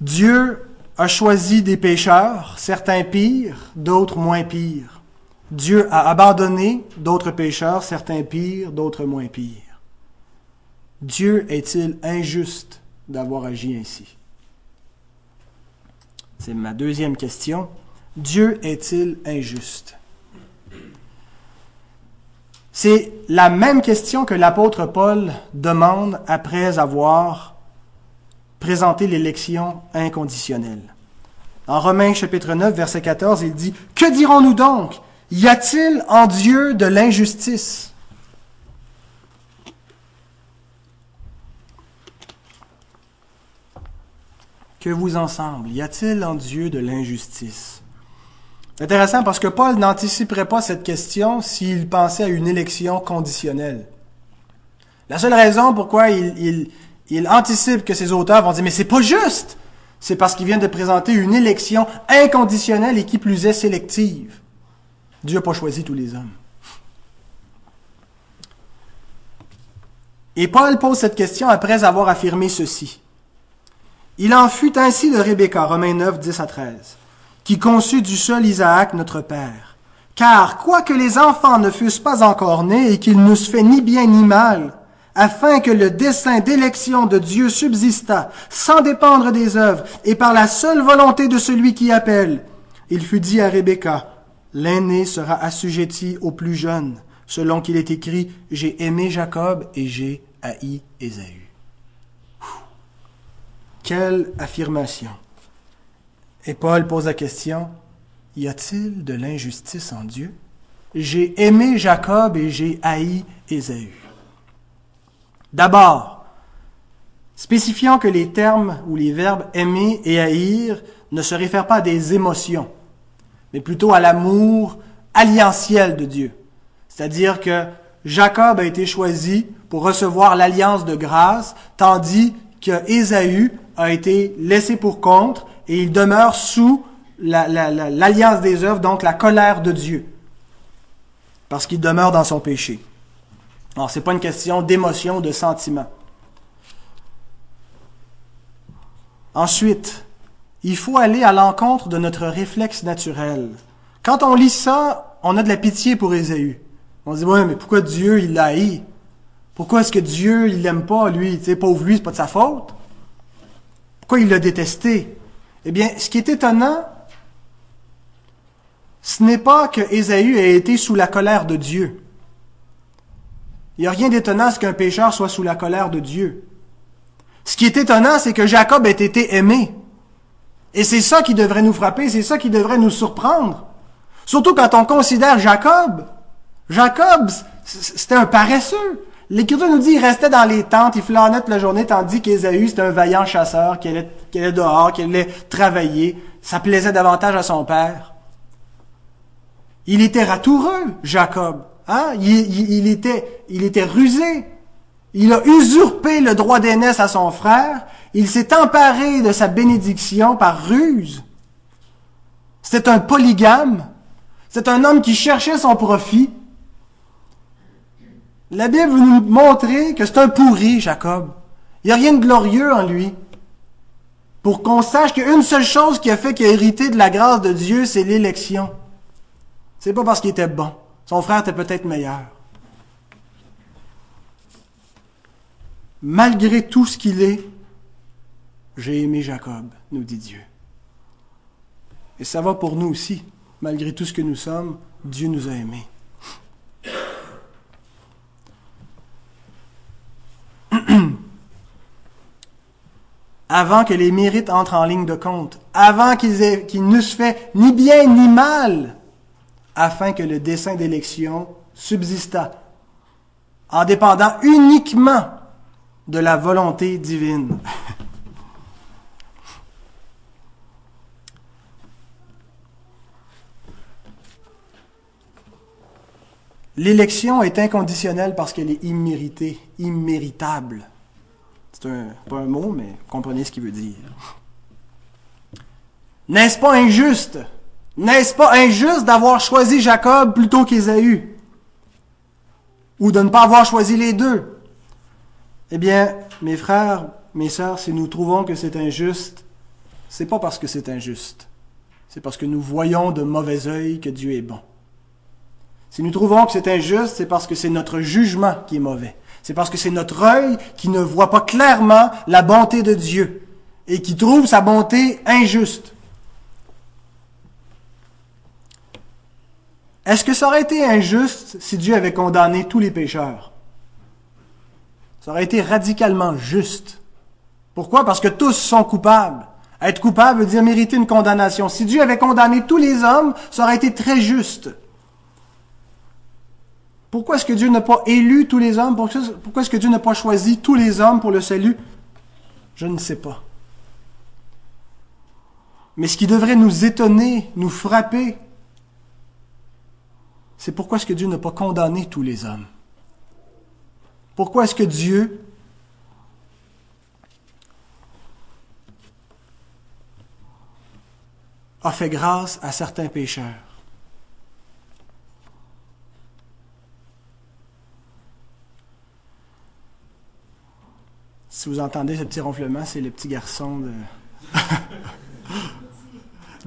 [SPEAKER 1] Dieu a choisi des pécheurs, certains pires, d'autres moins pires. Dieu a abandonné d'autres pécheurs, certains pires, d'autres moins pires. Dieu est-il injuste d'avoir agi ainsi? C'est ma deuxième question. Dieu est-il injuste? C'est la même question que l'apôtre Paul demande après avoir présenté l'élection inconditionnelle. En Romains chapitre 9, verset 14, il dit, Que dirons-nous donc? Y a-t-il en Dieu de l'injustice Que vous ensemble, y a-t-il en Dieu de l'injustice? Intéressant parce que Paul n'anticiperait pas cette question s'il pensait à une élection conditionnelle. La seule raison pourquoi il, il, anticipe que ses auteurs vont dire mais c'est pas juste, c'est parce qu'il vient de présenter une élection inconditionnelle et qui plus est sélective. Dieu n'a pas choisi tous les hommes. Et Paul pose cette question après avoir affirmé ceci. Il en fut ainsi de Rebecca, Romains 9, 10 à 13 qui conçut du seul Isaac notre Père. Car, quoique les enfants ne fussent pas encore nés et qu'ils n'eussent fait ni bien ni mal, afin que le dessein d'élection de Dieu subsistât, sans dépendre des œuvres, et par la seule volonté de celui qui appelle. Il fut dit à Rebecca, L'aîné sera assujetti au plus jeune, selon qu'il est écrit, J'ai aimé Jacob et j'ai haï Ésaü. Quelle affirmation. Et Paul pose la question, Y a-t-il de l'injustice en Dieu? J'ai aimé Jacob et j'ai haï Ésaü. D'abord, spécifiant que les termes ou les verbes aimer et haïr ne se réfèrent pas à des émotions, mais plutôt à l'amour alliantiel de Dieu. C'est-à-dire que Jacob a été choisi pour recevoir l'alliance de grâce, tandis que Ésaü a été laissé pour compte et il demeure sous l'alliance des œuvres, donc la colère de Dieu, parce qu'il demeure dans son péché. Alors, ce n'est pas une question d'émotion, de sentiment. Ensuite, il faut aller à l'encontre de notre réflexe naturel. Quand on lit ça, on a de la pitié pour Ésaü. On se dit, ouais, mais pourquoi Dieu, il l'a haï? Pourquoi est-ce que Dieu, il l'aime pas, lui? Tu sais, pauvre lui, c'est pas de sa faute. Pourquoi il l'a détesté? Eh bien, ce qui est étonnant, ce n'est pas que Ésaü ait été sous la colère de Dieu. Il n'y a rien d'étonnant ce qu'un pécheur soit sous la colère de Dieu. Ce qui est étonnant, c'est que Jacob ait été aimé. Et c'est ça qui devrait nous frapper, c'est ça qui devrait nous surprendre. Surtout quand on considère Jacob. Jacob, c'était un paresseux. L'Écriture nous dit qu'il restait dans les tentes, il flânait toute la journée, tandis qu'Ésaü, c'était un vaillant chasseur qui allait, qui allait dehors, qui allait travailler. Ça plaisait davantage à son père. Il était ratoureux, Jacob. Hein? Il, était, il était rusé. Il a usurpé le droit d'aînesse à son frère. Il s'est emparé de sa bénédiction par ruse. C'était un polygame. C'est un homme qui cherchait son profit. La Bible veut nous montrer que c'est un pourri, Jacob. Il n'y a rien de glorieux en lui. Pour qu'on sache qu'une seule chose qui a fait qu'il a hérité de la grâce de Dieu, c'est l'élection. C'est pas parce qu'il était bon. Son frère était peut-être meilleur. Malgré tout ce qu'il est, j'ai aimé Jacob, nous dit Dieu. Et ça va pour nous aussi. Malgré tout ce que nous sommes, Dieu nous a aimés. Avant que les mérites entrent en ligne de compte, avant qu'ils qu n'eussent fait ni bien ni mal, afin que le dessein d'élection subsistât, en dépendant uniquement de la volonté divine. L'élection est inconditionnelle parce qu'elle est imméritée, imméritable. C'est pas un mot, mais comprenez ce qu'il veut dire. N'est-ce pas injuste? N'est-ce pas injuste d'avoir choisi Jacob plutôt qu'Ésaü? Ou de ne pas avoir choisi les deux? Eh bien, mes frères, mes sœurs, si nous trouvons que c'est injuste, c'est pas parce que c'est injuste. C'est parce que nous voyons de mauvais œil que Dieu est bon. Si nous trouvons que c'est injuste, c'est parce que c'est notre jugement qui est mauvais. C'est parce que c'est notre œil qui ne voit pas clairement la bonté de Dieu et qui trouve sa bonté injuste. Est-ce que ça aurait été injuste si Dieu avait condamné tous les pécheurs? Ça aurait été radicalement juste. Pourquoi? Parce que tous sont coupables. Être coupable veut dire mériter une condamnation. Si Dieu avait condamné tous les hommes, ça aurait été très juste. Pourquoi est-ce que Dieu n'a pas élu tous les hommes? Pourquoi est-ce que Dieu n'a pas choisi tous les hommes pour le salut? Je ne sais pas. Mais ce qui devrait nous étonner, nous frapper, c'est pourquoi est-ce que Dieu n'a pas condamné tous les hommes? Pourquoi est-ce que Dieu a fait grâce à certains pécheurs? Si vous entendez ce petit ronflement, c'est le petit garçon de,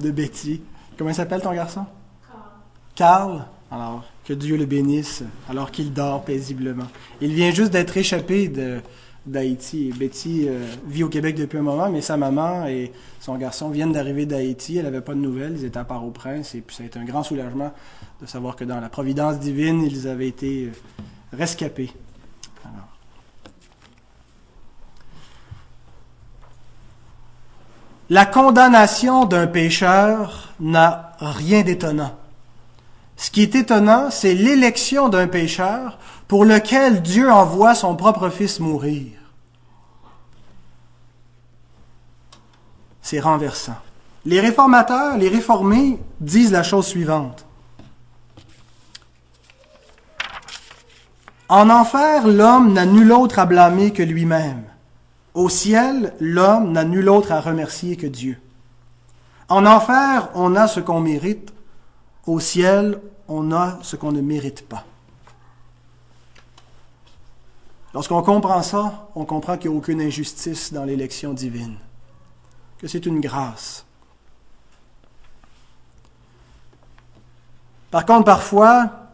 [SPEAKER 1] de Betty. Comment s'appelle ton garçon? Carl. Alors, que Dieu le bénisse alors qu'il dort paisiblement. Il vient juste d'être échappé d'Haïti. Betty euh, vit au Québec depuis un moment, mais sa maman et son garçon viennent d'arriver d'Haïti. Elle n'avait pas de nouvelles, ils étaient à Port-au-Prince, et puis ça a été un grand soulagement de savoir que dans la providence divine, ils avaient été euh, rescapés. La condamnation d'un pécheur n'a rien d'étonnant. Ce qui est étonnant, c'est l'élection d'un pécheur pour lequel Dieu envoie son propre Fils mourir. C'est renversant. Les réformateurs, les réformés disent la chose suivante. En enfer, l'homme n'a nul autre à blâmer que lui-même. Au ciel, l'homme n'a nul autre à remercier que Dieu. En enfer, on a ce qu'on mérite. Au ciel, on a ce qu'on ne mérite pas. Lorsqu'on comprend ça, on comprend qu'il n'y a aucune injustice dans l'élection divine, que c'est une grâce. Par contre, parfois,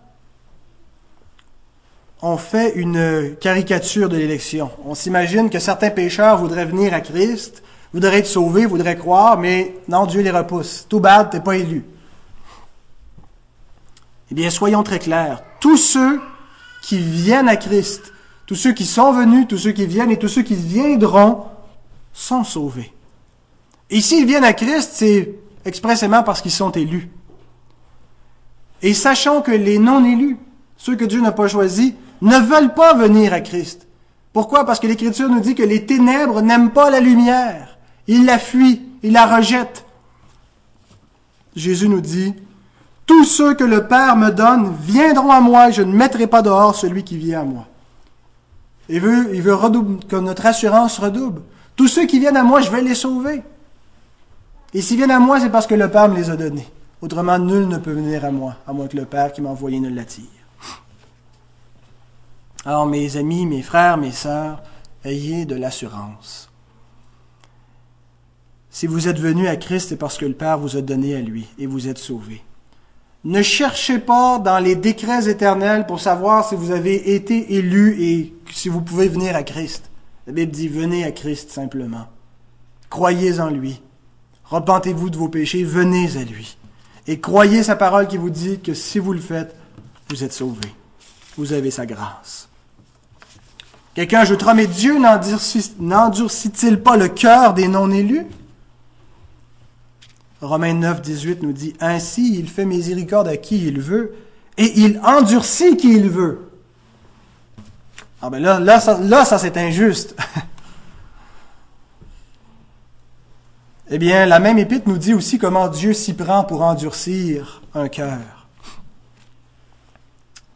[SPEAKER 1] on fait une caricature de l'élection. On s'imagine que certains pécheurs voudraient venir à Christ, voudraient être sauvés, voudraient croire, mais non, Dieu les repousse. Tout bad, t'es pas élu. Eh bien, soyons très clairs. Tous ceux qui viennent à Christ, tous ceux qui sont venus, tous ceux qui viennent et tous ceux qui viendront sont sauvés. Et s'ils viennent à Christ, c'est expressément parce qu'ils sont élus. Et sachant que les non-élus, ceux que Dieu n'a pas choisis, ne veulent pas venir à Christ. Pourquoi? Parce que l'Écriture nous dit que les ténèbres n'aiment pas la lumière. Ils la fuient, ils la rejettent. Jésus nous dit, tous ceux que le Père me donne viendront à moi et je ne mettrai pas dehors celui qui vient à moi. Il veut, il veut que notre assurance redouble. Tous ceux qui viennent à moi, je vais les sauver. Et s'ils viennent à moi, c'est parce que le Père me les a donnés. Autrement, nul ne peut venir à moi, à moins que le Père qui m'a envoyé ne l'attire. Alors, mes amis, mes frères, mes sœurs, ayez de l'assurance. Si vous êtes venus à Christ, c'est parce que le Père vous a donné à lui et vous êtes sauvés. Ne cherchez pas dans les décrets éternels pour savoir si vous avez été élu et si vous pouvez venir à Christ. La Bible dit venez à Christ simplement. Croyez en lui. Repentez-vous de vos péchés, venez à lui. Et croyez sa parole qui vous dit que si vous le faites, vous êtes sauvés. Vous avez sa grâce. Quelqu'un ajoutera, mais Dieu n'endurcit-il pas le cœur des non-élus? Romains 9, 18 nous dit, Ainsi il fait miséricorde à qui il veut, et il endurcit qui il veut. Ah ben là, là, ça, là, ça c'est injuste. eh bien, la même épître nous dit aussi comment Dieu s'y prend pour endurcir un cœur.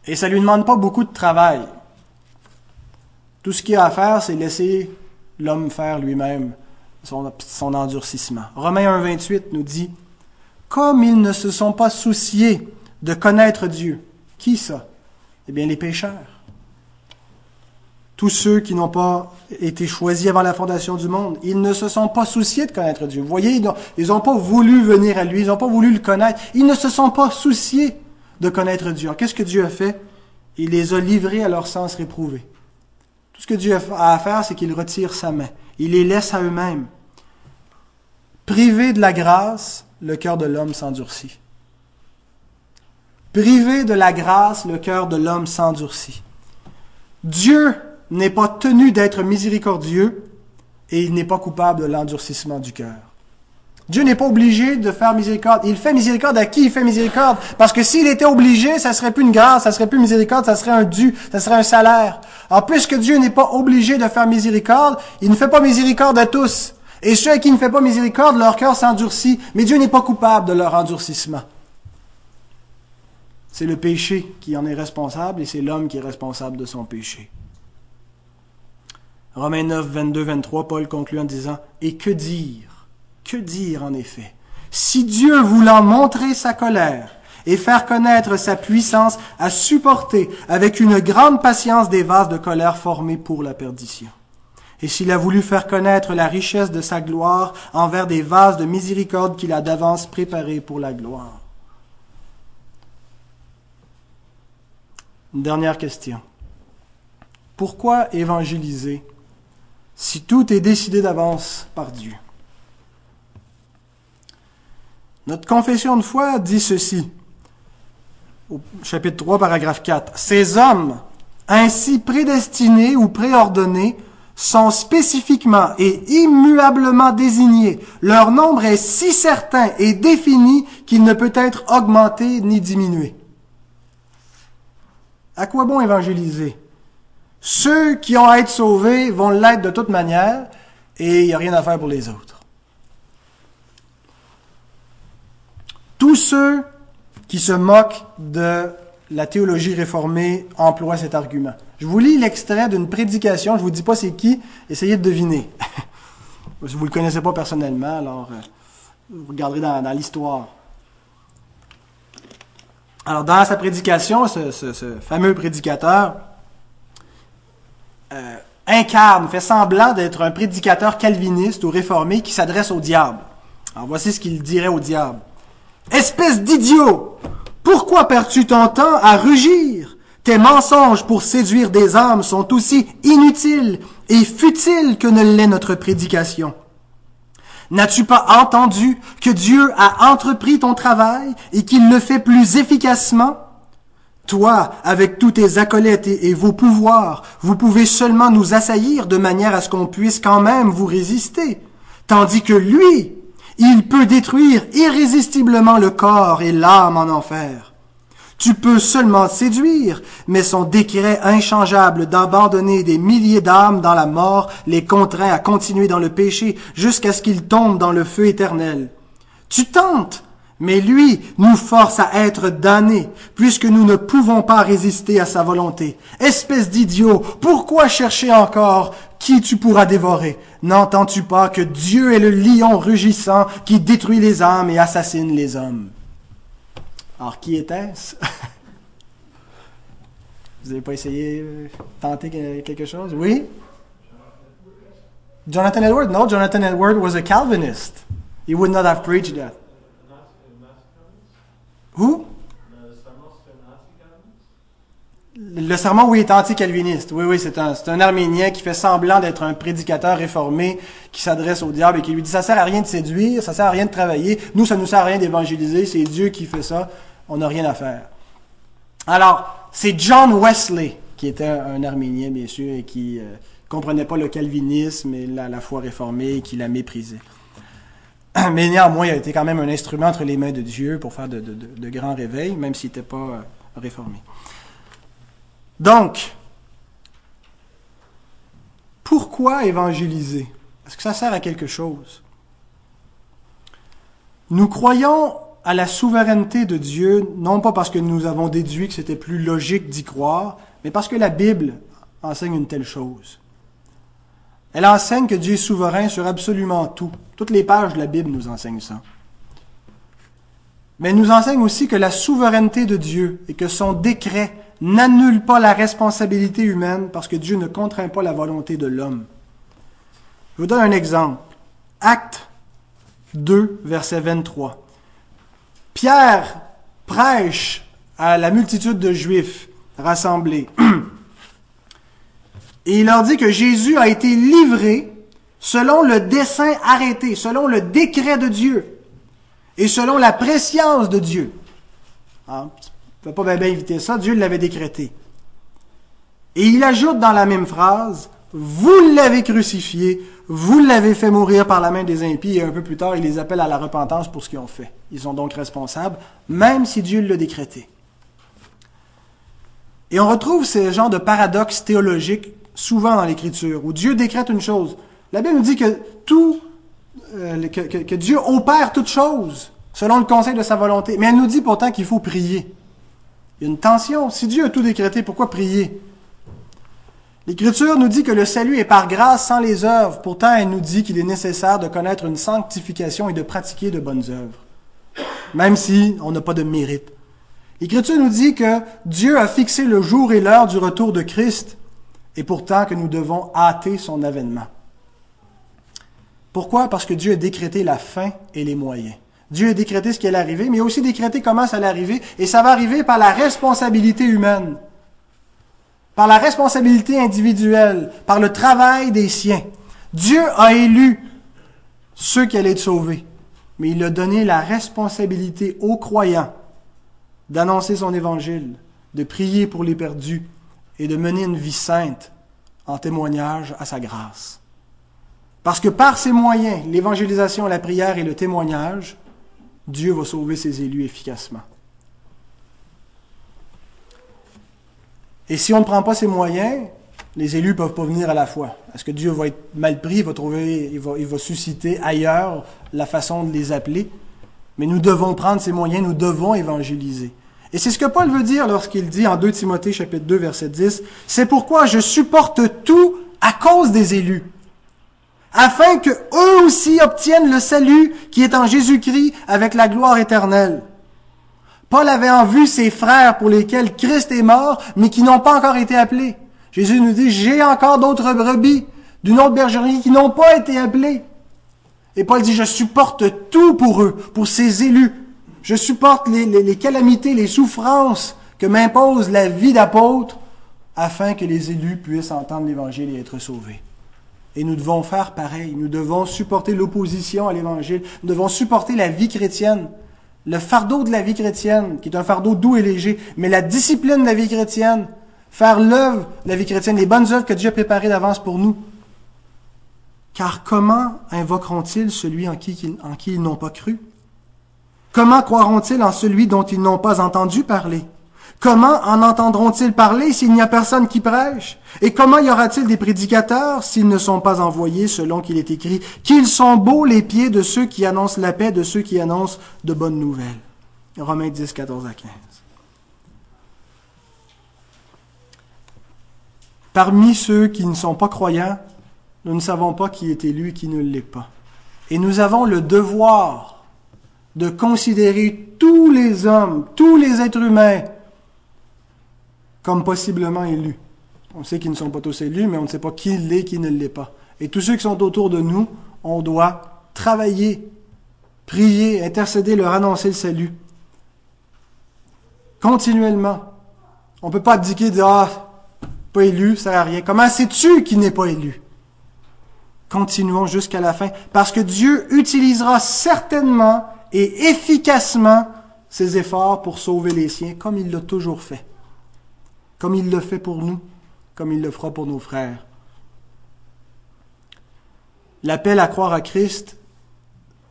[SPEAKER 1] Et ça lui demande pas beaucoup de travail. Tout ce qu'il y a à faire, c'est laisser l'homme faire lui-même son, endurcissement. Romains 1.28 nous dit, Comme ils ne se sont pas souciés de connaître Dieu, qui ça? Eh bien les pécheurs. Tous ceux qui n'ont pas été choisis avant la fondation du monde, ils ne se sont pas souciés de connaître Dieu. Vous voyez, ils n'ont pas voulu venir à lui, ils n'ont pas voulu le connaître. Ils ne se sont pas souciés de connaître Dieu. Qu'est-ce que Dieu a fait? Il les a livrés à leur sens réprouvé. Tout ce que Dieu a à faire, c'est qu'il retire sa main. Il les laisse à eux-mêmes. Privé de la grâce, le cœur de l'homme s'endurcit. Privé de la grâce, le cœur de l'homme s'endurcit. Dieu n'est pas tenu d'être miséricordieux et il n'est pas coupable de l'endurcissement du cœur. Dieu n'est pas obligé de faire miséricorde. Il fait miséricorde à qui il fait miséricorde? Parce que s'il était obligé, ça serait plus une grâce, ça serait plus miséricorde, ça serait un dû, ça serait un salaire. Alors, puisque Dieu n'est pas obligé de faire miséricorde, il ne fait pas miséricorde à tous. Et ceux à qui il ne fait pas miséricorde, leur cœur s'endurcit, mais Dieu n'est pas coupable de leur endurcissement. C'est le péché qui en est responsable et c'est l'homme qui est responsable de son péché. Romains 9, 22, 23, Paul conclut en disant, Et que dire? Que dire en effet? Si Dieu voulant montrer sa colère et faire connaître sa puissance, a supporté avec une grande patience des vases de colère formés pour la perdition et s'il a voulu faire connaître la richesse de sa gloire envers des vases de miséricorde qu'il a d'avance préparés pour la gloire. Une dernière question. Pourquoi évangéliser si tout est décidé d'avance par Dieu? Notre confession de foi dit ceci, au chapitre 3, paragraphe 4. Ces hommes, ainsi prédestinés ou préordonnés, sont spécifiquement et immuablement désignés. Leur nombre est si certain et défini qu'il ne peut être augmenté ni diminué. À quoi bon évangéliser? Ceux qui ont à être sauvés vont l'être de toute manière et il n'y a rien à faire pour les autres. Tous ceux qui se moquent de la théologie réformée emploient cet argument. Je vous lis l'extrait d'une prédication, je vous dis pas c'est qui, essayez de deviner. si vous le connaissez pas personnellement, alors euh, vous regarderez dans, l'histoire. Alors dans sa prédication, ce, fameux prédicateur euh, incarne, fait semblant d'être un prédicateur calviniste ou réformé qui s'adresse au diable. Alors voici ce qu'il dirait au diable. Espèce d'idiot! Pourquoi perds-tu ton temps à rugir? Tes mensonges pour séduire des âmes sont aussi inutiles et futiles que ne l'est notre prédication. N'as-tu pas entendu que Dieu a entrepris ton travail et qu'il le fait plus efficacement? Toi, avec tous tes acolytes et, vos pouvoirs, vous pouvez seulement nous assaillir de manière à ce qu'on puisse quand même vous résister, tandis que lui, il peut détruire irrésistiblement le corps et l'âme en enfer. Tu peux seulement séduire, mais son décret inchangeable d'abandonner des milliers d'âmes dans la mort les contraint à continuer dans le péché jusqu'à ce qu'ils tombent dans le feu éternel. Tu tentes, mais lui nous force à être damnés, puisque nous ne pouvons pas résister à sa volonté. Espèce d'idiot, pourquoi chercher encore qui tu pourras dévorer? N'entends-tu pas que Dieu est le lion rugissant qui détruit les âmes et assassine les hommes? Alors, qui était-ce? Vous n'avez pas essayé de euh, tenter quelque chose? Oui? Jonathan Edwards? No, Jonathan Edwards was a Calvinist. He would not have preached that. Who? Le serment, oui, est anti-calviniste. Oui, oui, c'est un, arménien qui fait semblant d'être un prédicateur réformé qui s'adresse au diable et qui lui dit ça sert à rien de séduire, ça sert à rien de travailler. Nous, ça nous sert à rien d'évangéliser. C'est Dieu qui fait ça. On n'a rien à faire. Alors, c'est John Wesley qui était un, arménien, bien sûr, et qui euh, comprenait pas le calvinisme et la, foi réformée et qui l'a méprisé. Mais néanmoins, il a été quand même un instrument entre les mains de Dieu pour faire de, grands réveils, même s'il n'était pas euh, réformé. Donc, pourquoi évangéliser? Est-ce que ça sert à quelque chose? Nous croyons à la souveraineté de Dieu, non pas parce que nous avons déduit que c'était plus logique d'y croire, mais parce que la Bible enseigne une telle chose. Elle enseigne que Dieu est souverain sur absolument tout. Toutes les pages de la Bible nous enseignent ça. Mais elle nous enseigne aussi que la souveraineté de Dieu et que son décret n'annule pas la responsabilité humaine parce que Dieu ne contraint pas la volonté de l'homme. Je vous donne un exemple. Acte 2, verset 23. Pierre prêche à la multitude de Juifs rassemblés. Et il leur dit que Jésus a été livré selon le dessein arrêté, selon le décret de Dieu et selon la préscience de Dieu. Hein? ne peut pas bien éviter ça, Dieu l'avait décrété. Et il ajoute dans la même phrase, vous l'avez crucifié, vous l'avez fait mourir par la main des impies, et un peu plus tard, il les appelle à la repentance pour ce qu'ils ont fait. Ils sont donc responsables, même si Dieu l'a décrété. Et on retrouve ce genre de paradoxe théologique souvent dans l'Écriture, où Dieu décrète une chose. La Bible nous dit que tout, euh, que, Dieu opère toute chose selon le conseil de sa volonté. Mais elle nous dit pourtant qu'il faut prier. Il y a une tension. Si Dieu a tout décrété, pourquoi prier? L'Écriture nous dit que le salut est par grâce sans les œuvres. Pourtant, elle nous dit qu'il est nécessaire de connaître une sanctification et de pratiquer de bonnes œuvres, même si on n'a pas de mérite. L'Écriture nous dit que Dieu a fixé le jour et l'heure du retour de Christ, et pourtant que nous devons hâter son avènement. Pourquoi? Parce que Dieu a décrété la fin et les moyens. Dieu a décrété ce qui allait arriver, mais aussi décrété comment ça allait arriver, et ça va arriver par la responsabilité humaine. par la responsabilité individuelle, par le travail des siens. Dieu a élu ceux qui allaient sauvés, mais il a donné la responsabilité aux croyants d'annoncer son évangile, de prier pour les perdus et de mener une vie sainte en témoignage à sa grâce. Parce que par ces moyens, l'évangélisation, la prière et le témoignage, Dieu va sauver ses élus efficacement. Et si on ne prend pas ces moyens, les élus ne peuvent pas venir à la foi. Est-ce que Dieu va être mal pris, il va trouver, il va, il va susciter ailleurs la façon de les appeler? Mais nous devons prendre ces moyens, nous devons évangéliser. Et c'est ce que Paul veut dire lorsqu'il dit en 2 Timothée chapitre 2 verset 10, c'est pourquoi je supporte tout à cause des élus, afin que eux aussi obtiennent le salut qui est en Jésus-Christ avec la gloire éternelle. Paul avait en vue ses frères pour lesquels Christ est mort, mais qui n'ont pas encore été appelés. Jésus nous dit, j'ai encore d'autres brebis d'une autre bergerie qui n'ont pas été appelés. Et Paul dit, je supporte tout pour eux, pour ces élus. Je supporte les, calamités, les souffrances que m'impose la vie d'apôtre afin que les élus puissent entendre l'Évangile et être sauvés. Et nous devons faire pareil. Nous devons supporter l'opposition à l'Évangile. Nous devons supporter la vie chrétienne le fardeau de la vie chrétienne, qui est un fardeau doux et léger, mais la discipline de la vie chrétienne, faire l'œuvre de la vie chrétienne, les bonnes œuvres que Dieu a préparées d'avance pour nous. Car comment invoqueront-ils celui en qui ils n'ont pas cru? Comment croiront-ils en celui dont ils n'ont pas entendu parler? Comment en entendront-ils parler s'il n'y a personne qui prêche? Et comment y aura-t-il des prédicateurs s'ils ne sont pas envoyés selon qu'il est écrit? Qu'ils sont beaux les pieds de ceux qui annoncent la paix, de ceux qui annoncent de bonnes nouvelles. Romains 10, 14 à 15. Parmi ceux qui ne sont pas croyants, nous ne savons pas qui est élu et qui ne l'est pas. Et nous avons le devoir de considérer tous les hommes, tous les êtres humains, comme possiblement élus. On sait qu'ils ne sont pas tous élus, mais on ne sait pas qui l'est, qui ne l'est pas. Et tous ceux qui sont autour de nous, on doit travailler, prier, intercéder, leur annoncer le salut. Continuellement. On ne peut pas abdiquer de Ah, pas élu, ça sert à rien. Comment sais-tu qui n'est pas élu? Continuons jusqu'à la fin, parce que Dieu utilisera certainement et efficacement ses efforts pour sauver les siens, comme il l'a toujours fait comme il le fait pour nous, comme il le fera pour nos frères. L'appel à croire à Christ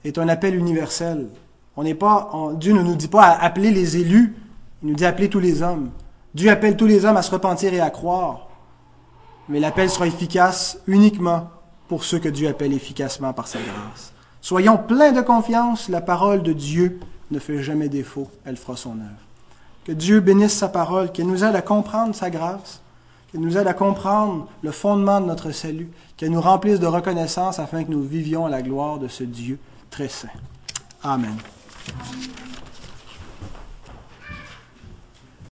[SPEAKER 1] est un appel universel. On n'est pas, Dieu ne nous dit pas à appeler les élus, il nous dit à appeler tous les hommes. Dieu appelle tous les hommes à se repentir et à croire. Mais l'appel sera efficace uniquement pour ceux que Dieu appelle efficacement par sa grâce. Soyons pleins de confiance, la parole de Dieu ne fait jamais défaut, elle fera son œuvre. Que Dieu bénisse sa parole, qu'il nous aide à comprendre sa grâce, qu'il nous aide à comprendre le fondement de notre salut, qu'il nous remplisse de reconnaissance afin que nous vivions à la gloire de ce Dieu très saint. Amen.